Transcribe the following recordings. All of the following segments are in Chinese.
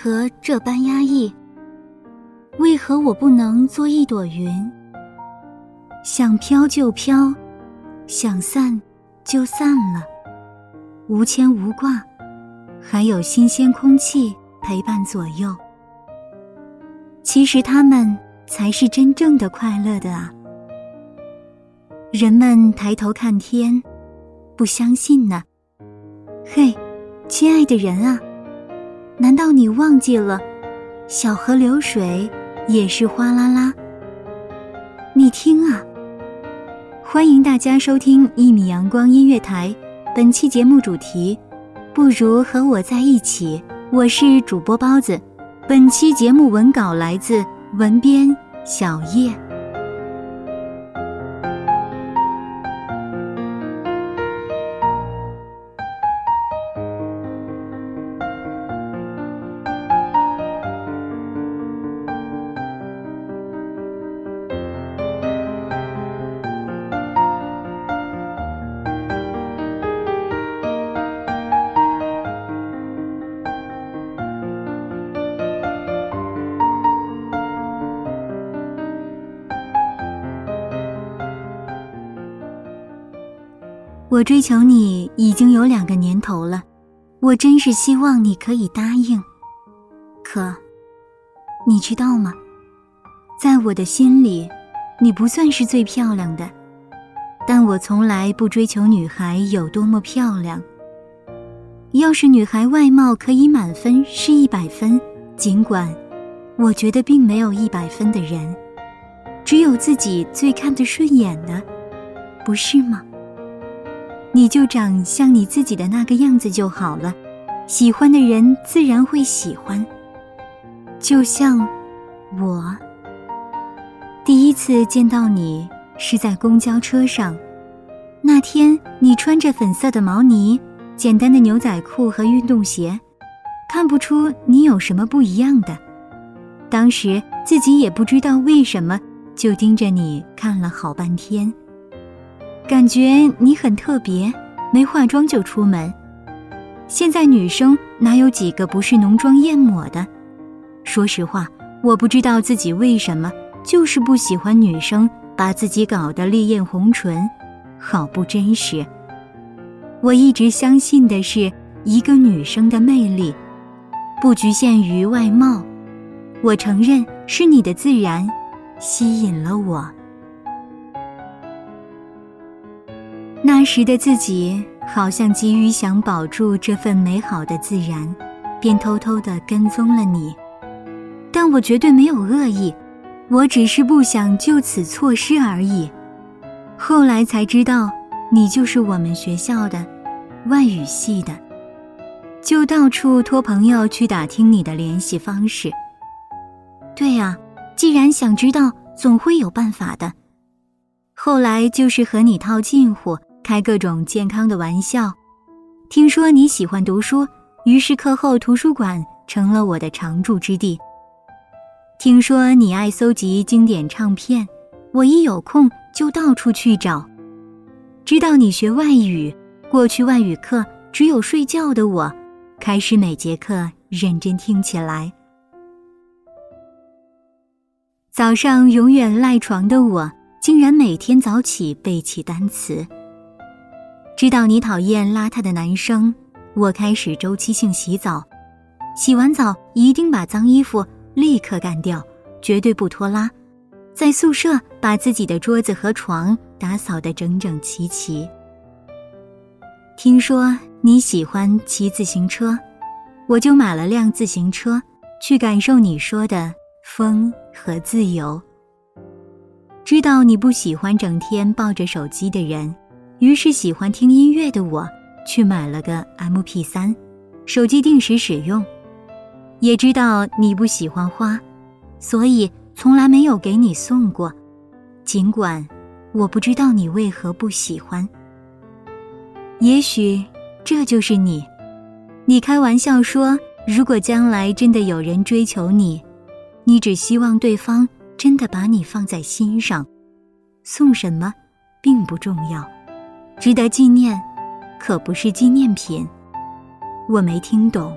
何这般压抑？为何我不能做一朵云？想飘就飘，想散就散了，无牵无挂，还有新鲜空气陪伴左右。其实他们才是真正的快乐的啊！人们抬头看天，不相信呢。嘿，亲爱的人啊！难道你忘记了，小河流水也是哗啦啦？你听啊！欢迎大家收听一米阳光音乐台，本期节目主题：不如和我在一起。我是主播包子，本期节目文稿来自文编小叶。我追求你已经有两个年头了，我真是希望你可以答应。可，你知道吗？在我的心里，你不算是最漂亮的，但我从来不追求女孩有多么漂亮。要是女孩外貌可以满分是一百分，尽管我觉得并没有一百分的人，只有自己最看得顺眼的，不是吗？你就长像你自己的那个样子就好了，喜欢的人自然会喜欢。就像我第一次见到你是在公交车上，那天你穿着粉色的毛呢，简单的牛仔裤和运动鞋，看不出你有什么不一样的。当时自己也不知道为什么，就盯着你看了好半天。感觉你很特别，没化妆就出门。现在女生哪有几个不是浓妆艳抹的？说实话，我不知道自己为什么，就是不喜欢女生把自己搞得烈焰红唇，好不真实。我一直相信的是，一个女生的魅力，不局限于外貌。我承认是你的自然，吸引了我。那时的自己好像急于想保住这份美好的自然，便偷偷的跟踪了你。但我绝对没有恶意，我只是不想就此错失而已。后来才知道，你就是我们学校的外语系的，就到处托朋友去打听你的联系方式。对呀，既然想知道，总会有办法的。后来就是和你套近乎。开各种健康的玩笑，听说你喜欢读书，于是课后图书馆成了我的常驻之地。听说你爱搜集经典唱片，我一有空就到处去找。知道你学外语，过去外语课只有睡觉的我，开始每节课认真听起来。早上永远赖床的我，竟然每天早起背起单词。知道你讨厌邋遢的男生，我开始周期性洗澡，洗完澡一定把脏衣服立刻干掉，绝对不拖拉。在宿舍把自己的桌子和床打扫得整整齐齐。听说你喜欢骑自行车，我就买了辆自行车，去感受你说的风和自由。知道你不喜欢整天抱着手机的人。于是，喜欢听音乐的我，去买了个 M P 三，手机定时使用。也知道你不喜欢花，所以从来没有给你送过。尽管我不知道你为何不喜欢。也许这就是你。你开玩笑说，如果将来真的有人追求你，你只希望对方真的把你放在心上，送什么并不重要。值得纪念，可不是纪念品。我没听懂。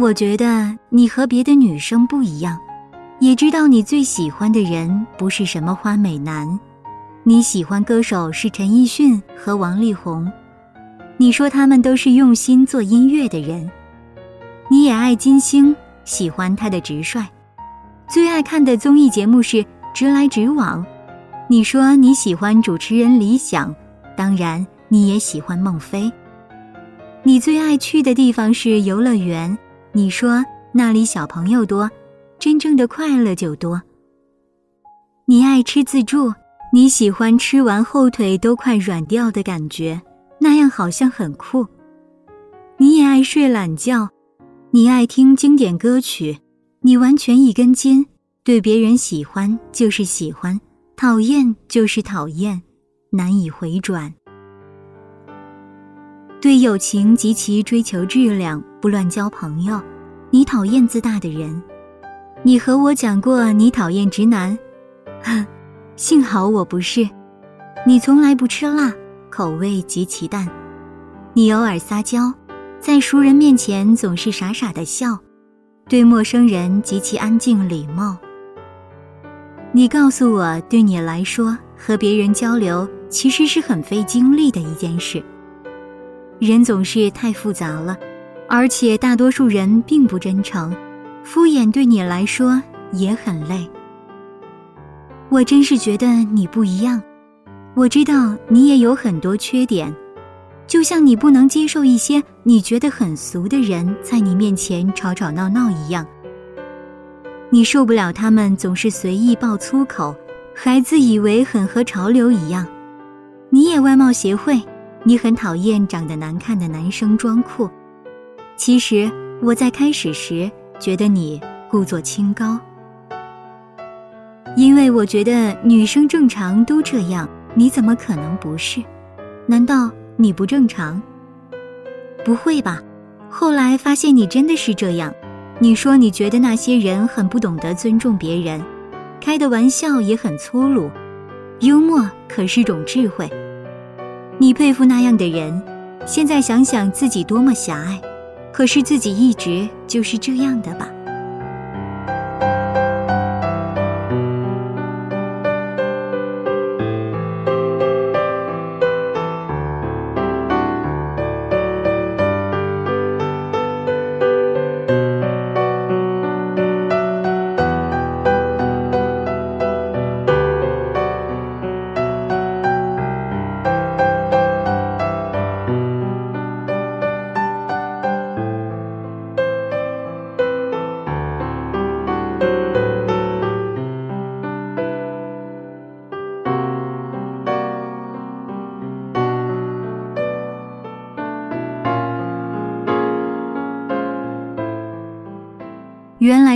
我觉得你和别的女生不一样，也知道你最喜欢的人不是什么花美男，你喜欢歌手是陈奕迅和王力宏，你说他们都是用心做音乐的人，你也爱金星，喜欢他的直率，最爱看的综艺节目是《直来直往》，你说你喜欢主持人李想，当然你也喜欢孟非，你最爱去的地方是游乐园。你说那里小朋友多，真正的快乐就多。你爱吃自助，你喜欢吃完后腿都快软掉的感觉，那样好像很酷。你也爱睡懒觉，你爱听经典歌曲，你完全一根筋，对别人喜欢就是喜欢，讨厌就是讨厌，难以回转。对友情极其追求质量，不乱交朋友。你讨厌自大的人。你和我讲过你讨厌直男，哼，幸好我不是。你从来不吃辣，口味极其淡。你偶尔撒娇，在熟人面前总是傻傻的笑，对陌生人极其安静礼貌。你告诉我，对你来说和别人交流其实是很费精力的一件事。人总是太复杂了，而且大多数人并不真诚，敷衍对你来说也很累。我真是觉得你不一样，我知道你也有很多缺点，就像你不能接受一些你觉得很俗的人在你面前吵吵闹闹一样。你受不了他们总是随意爆粗口，还自以为很和潮流一样。你也外貌协会，你很讨厌长得难看的男生装酷。其实我在开始时觉得你故作清高，因为我觉得女生正常都这样，你怎么可能不是？难道你不正常？不会吧？后来发现你真的是这样。你说你觉得那些人很不懂得尊重别人，开的玩笑也很粗鲁。幽默可是种智慧。你佩服那样的人，现在想想自己多么狭隘。可是自己一直就是这样的吧。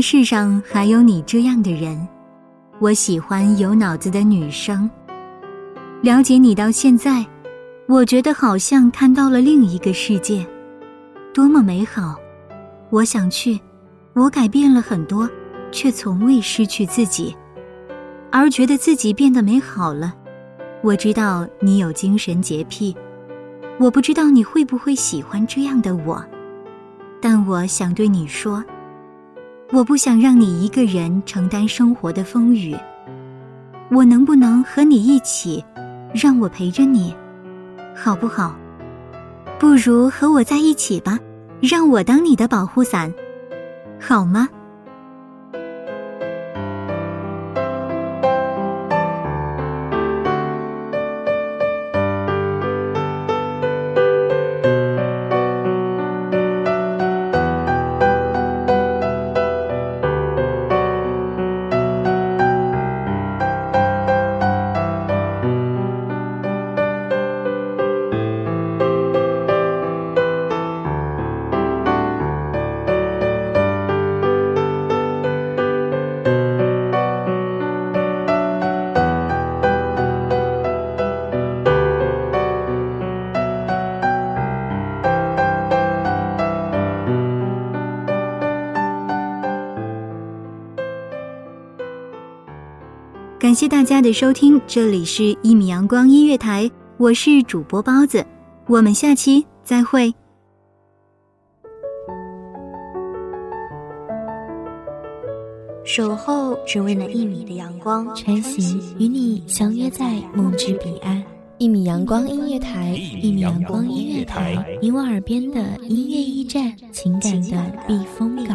世上还有你这样的人，我喜欢有脑子的女生。了解你到现在，我觉得好像看到了另一个世界，多么美好！我想去，我改变了很多，却从未失去自己，而觉得自己变得美好了。我知道你有精神洁癖，我不知道你会不会喜欢这样的我，但我想对你说。我不想让你一个人承担生活的风雨，我能不能和你一起，让我陪着你，好不好？不如和我在一起吧，让我当你的保护伞，好吗？感谢大家的收听，这里是《一米阳光音乐台》，我是主播包子，我们下期再会。守候只为那一米的阳光，晨曦与你相约在梦之彼岸。一米阳光音乐台，一米阳光音乐台，你我耳边的音乐驿站，情感的避风港。